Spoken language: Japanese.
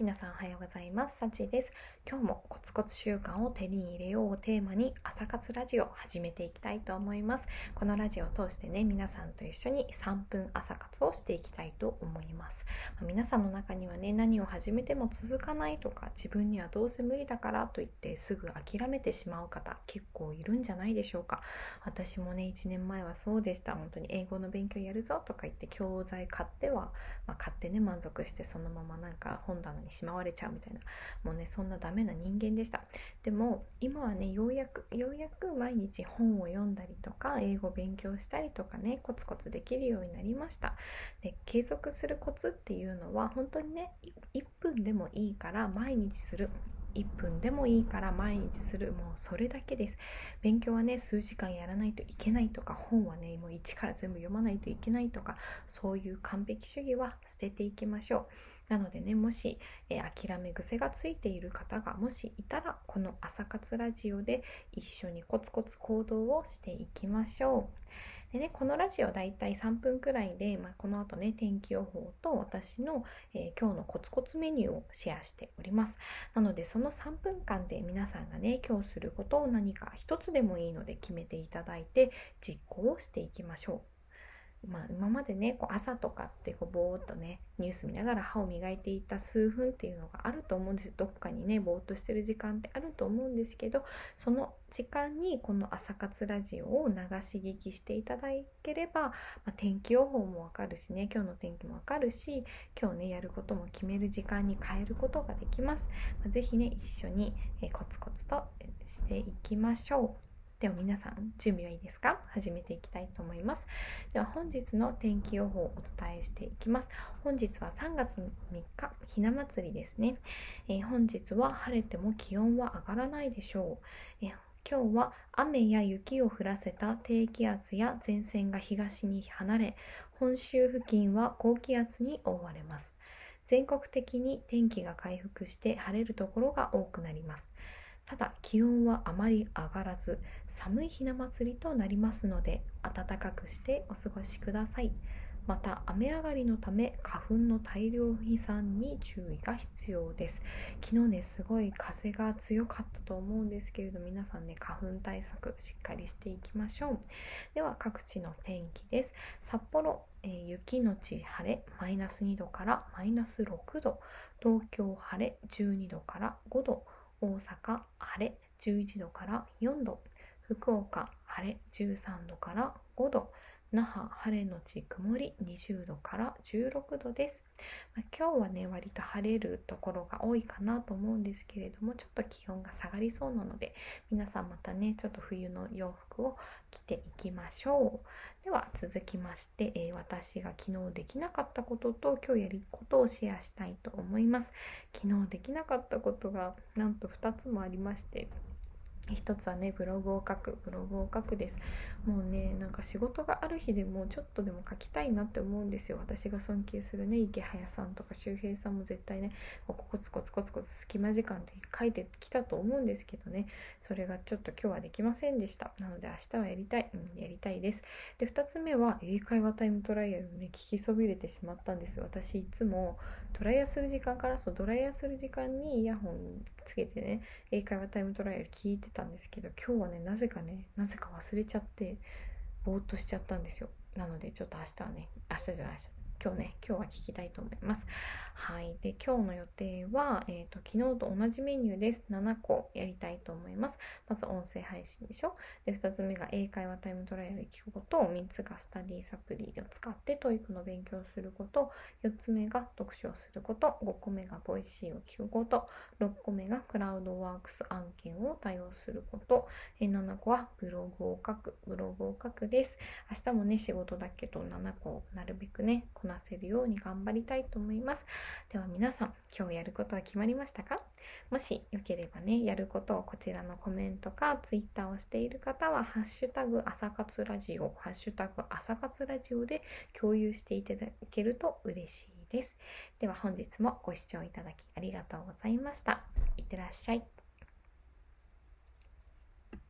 皆さんおはようございます。さちです。今日もコツコツ習慣を手に入れようをテーマに朝活ラジオを始めていきたいと思います。このラジオを通してね、皆さんと一緒に3分朝活をしていきたいと思います。まあ、皆さんの中にはね、何を始めても続かないとか、自分にはどうせ無理だからと言ってすぐ諦めてしまう方、結構いるんじゃないでしょうか。私もね、1年前はそうでした。本当に英語の勉強やるぞとか言って教材買っては、まあ、買ってね、満足してそのままなんか本棚ににしまわれちゃうみたいな。もうねそんなダメな人間でした。でも今はねようやくようやく毎日本を読んだりとか英語勉強したりとかねコツコツできるようになりました。で継続するコツっていうのは本当にね1分でもいいから毎日する。1分でもいいから毎日する。もうそれだけです。勉強はね数時間やらないといけないとか本はねもう一から全部読まないといけないとかそういう完璧主義は捨てていきましょう。なのでねもし、えー、諦め癖がついている方がもしいたらこの朝活ラジオで一緒にコツコツ行動をしていきましょう。でね、このラジオだいたい3分くらいで、まあ、この後ね、天気予報と私の、えー、今日のコツコツメニューをシェアしております。なので、その3分間で皆さんがね、今日することを何か一つでもいいので決めていただいて、実行をしていきましょう。まあ、今までねこう朝とかってこうぼーっとねニュース見ながら歯を磨いていた数分っていうのがあると思うんですどっかにねぼーっとしてる時間ってあると思うんですけどその時間にこの朝活ラジオを流し聞きしていただければ、まあ、天気予報もわかるしね今日の天気もわかるし今日ねやることも決める時間に変えることができます。まあ、ぜひね一緒に、コツコツとしていきましょう。では皆さん準備はいいですか？始めていきたいと思います。では本日の天気予報をお伝えしていきます。本日は3月3日ひな祭りですね、えー、本日は晴れても気温は上がらないでしょう、えー今日は雨や雪を降らせた低気圧や前線が東に離れ本州付近は高気圧に覆われます。全国的に天気が回復して晴れるところが多くなります。ただ気温はあまり上がらず寒いひな祭りとなりますので暖かくしてお過ごしください。また雨上がりのため花粉の大量飛散に注意が必要です。昨日ねすごい風が強かったと思うんですけれど皆さんね花粉対策しっかりしていきましょう。では各地の天気です。札幌え、雪のち晴れマイナス2度からマイナス6度。東京晴れ12度から5度。大阪晴れ11度から4度。福岡晴れ13度から5度。那覇晴れのち曇り20度から16度です、まあ、今日はね割と晴れるところが多いかなと思うんですけれどもちょっと気温が下がりそうなので皆さんまたねちょっと冬の洋服を着ていきましょう。では続きまして、えー、私が昨日できなかったことと今日やることをシェアしたいと思います。昨日できなかったことがなんと2つもありまして一つはねブログを書く。ブログを書くです。もうねなんか仕事がある日でもちょっとでも書きたいなって思うんですよ。私が尊敬するね池早さんとか周平さんも絶対ねコツコツコツコツ隙間時間で書いてきたと思うんですけどね。それがちょっと今日はできませんでした。なので明日はやりたい、うん、やりたいです。で2つ目は英会話タイムトライアルをね聞きそびれてしまったんです。私いつもドライヤーする時間からそうドライヤーする時間にイヤホンつけてね英会話タイムトライアル聞いてたたんですけど今日はねなぜかねなぜか忘れちゃってぼーっとしちゃったんですよ。なのでちょっと明日はね明日じゃない明日。今日ね、今日は聞きたいと思います。はい。で、今日の予定は、えっ、ー、と、昨日と同じメニューです。7個やりたいと思います。まず音声配信でしょ。で、2つ目が英会話タイムトライアル聞くこと、3つがスタディサプリを使って TOEIC の勉強をすること、4つ目が読書をすること、5個目が Voicy を聞くこと、6個目がクラウドワークス案件を対応すること、7個はブログを書く、ブログを書くです。明日もね、仕事だけど7個なるべくね、こなせるように頑張りたいと思います。では皆さん、今日やることは決まりましたかもしよければね、やることをこちらのコメントか Twitter をしている方は、ハッシュタグ朝活ラジオ、ハッシュタグ朝活ラジオで共有していただけると嬉しいです。では本日もご視聴いただきありがとうございました。いってらっしゃい。